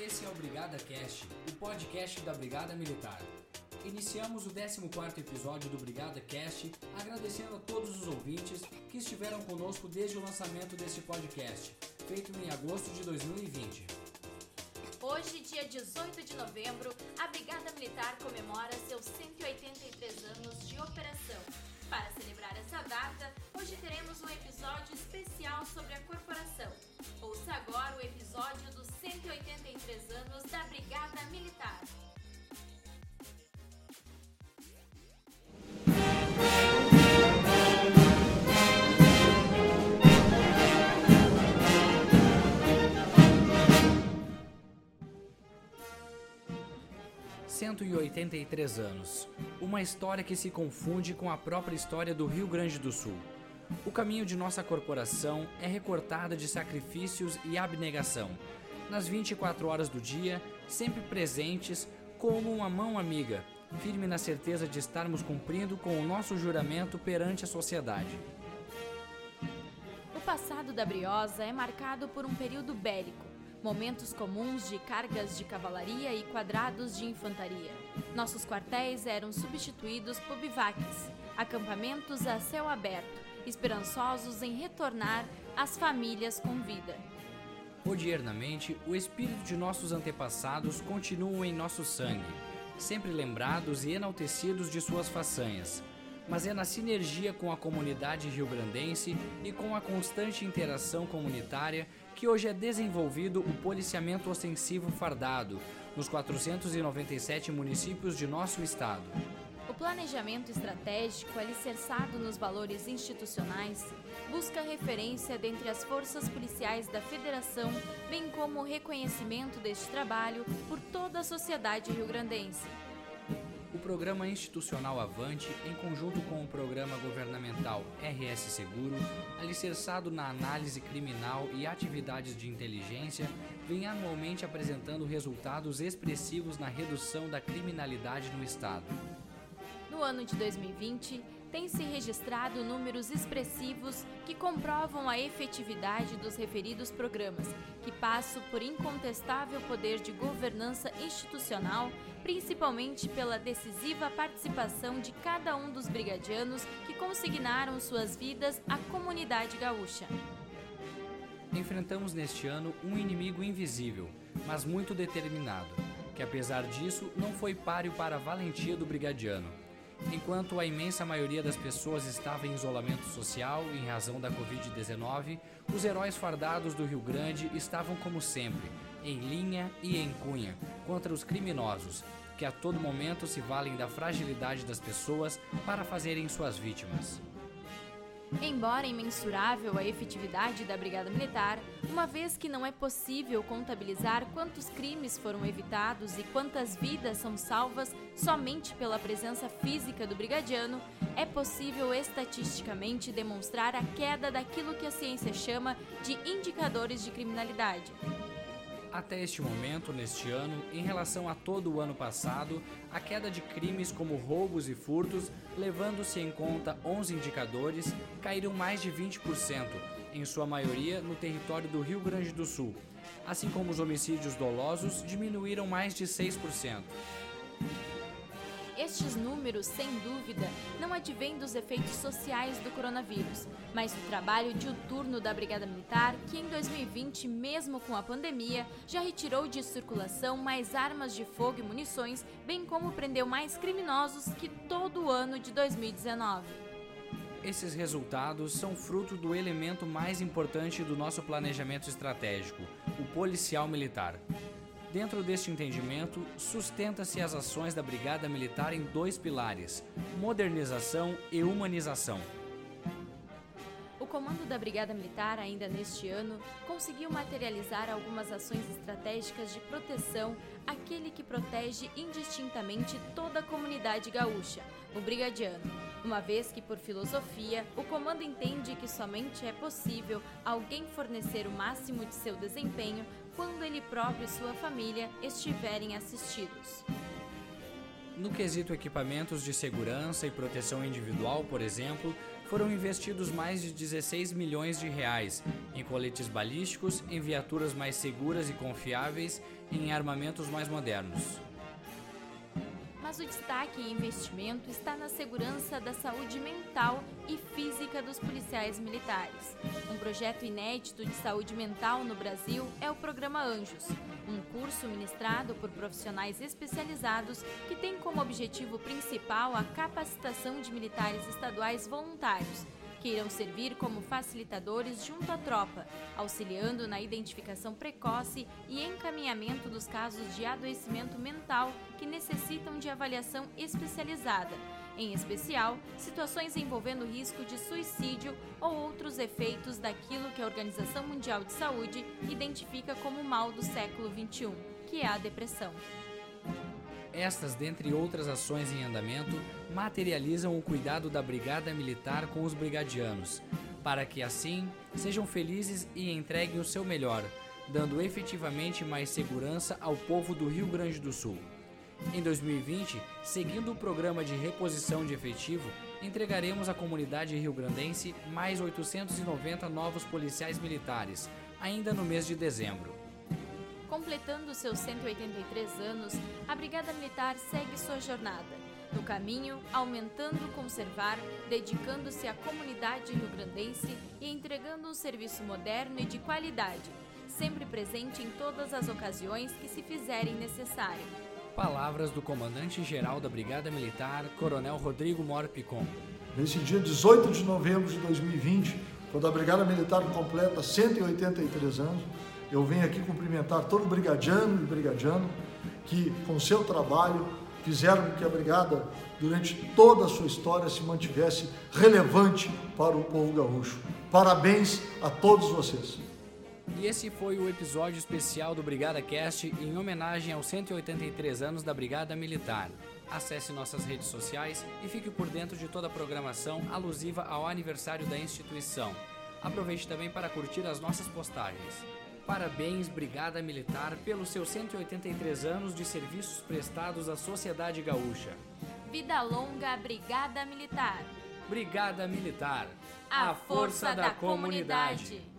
esse é o Brigada Cast, o podcast da Brigada Militar. Iniciamos o 14º episódio do Brigada Cast, agradecendo a todos os ouvintes que estiveram conosco desde o lançamento deste podcast, feito em agosto de 2020. Hoje, dia 18 de novembro, a Brigada Militar comemora seus 183 anos de operação. Para celebrar essa data, hoje teremos um episódio especial sobre a corporação. Brigada Militar. Cento e oitenta e três anos. Uma história que se confunde com a própria história do Rio Grande do Sul. O caminho de nossa corporação é recortada de sacrifícios e abnegação. Nas 24 horas do dia, sempre presentes, como uma mão amiga, firme na certeza de estarmos cumprindo com o nosso juramento perante a sociedade. O passado da Briosa é marcado por um período bélico, momentos comuns de cargas de cavalaria e quadrados de infantaria. Nossos quartéis eram substituídos por bivaques, acampamentos a céu aberto, esperançosos em retornar às famílias com vida. Odiernamente, o espírito de nossos antepassados continua em nosso sangue, sempre lembrados e enaltecidos de suas façanhas. Mas é na sinergia com a comunidade rio-grandense e com a constante interação comunitária que hoje é desenvolvido o policiamento ostensivo fardado nos 497 municípios de nosso estado. Planejamento estratégico, alicerçado nos valores institucionais, busca referência dentre as forças policiais da Federação, bem como o reconhecimento deste trabalho por toda a sociedade rio-grandense. O programa institucional Avante, em conjunto com o programa governamental RS Seguro, alicerçado na análise criminal e atividades de inteligência, vem anualmente apresentando resultados expressivos na redução da criminalidade no Estado. No ano de 2020, tem-se registrado números expressivos que comprovam a efetividade dos referidos programas, que passam por incontestável poder de governança institucional, principalmente pela decisiva participação de cada um dos brigadianos que consignaram suas vidas à comunidade gaúcha. Enfrentamos neste ano um inimigo invisível, mas muito determinado, que apesar disso não foi páreo para a valentia do brigadiano Enquanto a imensa maioria das pessoas estava em isolamento social em razão da Covid-19, os heróis fardados do Rio Grande estavam, como sempre, em linha e em cunha contra os criminosos, que a todo momento se valem da fragilidade das pessoas para fazerem suas vítimas. Embora imensurável a efetividade da Brigada Militar, uma vez que não é possível contabilizar quantos crimes foram evitados e quantas vidas são salvas somente pela presença física do brigadiano, é possível estatisticamente demonstrar a queda daquilo que a ciência chama de indicadores de criminalidade. Até este momento, neste ano, em relação a todo o ano passado, a queda de crimes como roubos e furtos, levando-se em conta 11 indicadores, caíram mais de 20%, em sua maioria no território do Rio Grande do Sul, assim como os homicídios dolosos diminuíram mais de 6%. Estes números, sem dúvida, não advêm dos efeitos sociais do coronavírus, mas do trabalho diuturno da Brigada Militar, que em 2020, mesmo com a pandemia, já retirou de circulação mais armas de fogo e munições, bem como prendeu mais criminosos que todo o ano de 2019. Esses resultados são fruto do elemento mais importante do nosso planejamento estratégico, o policial militar. Dentro deste entendimento, sustenta-se as ações da Brigada Militar em dois pilares: modernização e humanização. O comando da Brigada Militar, ainda neste ano, conseguiu materializar algumas ações estratégicas de proteção àquele que protege indistintamente toda a comunidade gaúcha, o brigadiano. Uma vez que, por filosofia, o comando entende que somente é possível alguém fornecer o máximo de seu desempenho quando ele próprio e sua família estiverem assistidos. No quesito equipamentos de segurança e proteção individual, por exemplo, foram investidos mais de 16 milhões de reais em coletes balísticos, em viaturas mais seguras e confiáveis e em armamentos mais modernos. Mas o destaque e investimento está na segurança da saúde mental e física dos policiais militares. Um projeto inédito de saúde mental no Brasil é o Programa Anjos, um curso ministrado por profissionais especializados que tem como objetivo principal a capacitação de militares estaduais voluntários que irão servir como facilitadores junto à tropa, auxiliando na identificação precoce e encaminhamento dos casos de adoecimento mental que necessitam de avaliação especializada, em especial situações envolvendo risco de suicídio ou outros efeitos daquilo que a Organização Mundial de Saúde identifica como mal do século XXI, que é a depressão. Estas, dentre outras ações em andamento, materializam o cuidado da Brigada Militar com os brigadianos, para que assim sejam felizes e entreguem o seu melhor, dando efetivamente mais segurança ao povo do Rio Grande do Sul. Em 2020, seguindo o programa de reposição de efetivo, entregaremos à comunidade rio-grandense mais 890 novos policiais militares, ainda no mês de dezembro. Completando seus 183 anos, a Brigada Militar segue sua jornada. No caminho, aumentando conservar, dedicando-se à comunidade rio-grandense e entregando um serviço moderno e de qualidade, sempre presente em todas as ocasiões que se fizerem necessário. Palavras do comandante-geral da Brigada Militar, Coronel Rodrigo Mor Picon. Nesse dia 18 de novembro de 2020, quando a Brigada Militar completa 183 anos, eu venho aqui cumprimentar todo brigadiano e brigadiano que, com seu trabalho, fizeram com que a Brigada, durante toda a sua história, se mantivesse relevante para o povo gaúcho. Parabéns a todos vocês. E esse foi o episódio especial do Brigada Cast em homenagem aos 183 anos da Brigada Militar. Acesse nossas redes sociais e fique por dentro de toda a programação alusiva ao aniversário da instituição. Aproveite também para curtir as nossas postagens. Parabéns, Brigada Militar, pelos seus 183 anos de serviços prestados à sociedade gaúcha. Vida longa, Brigada Militar. Brigada Militar, a, a força, força, da, da comunidade. comunidade.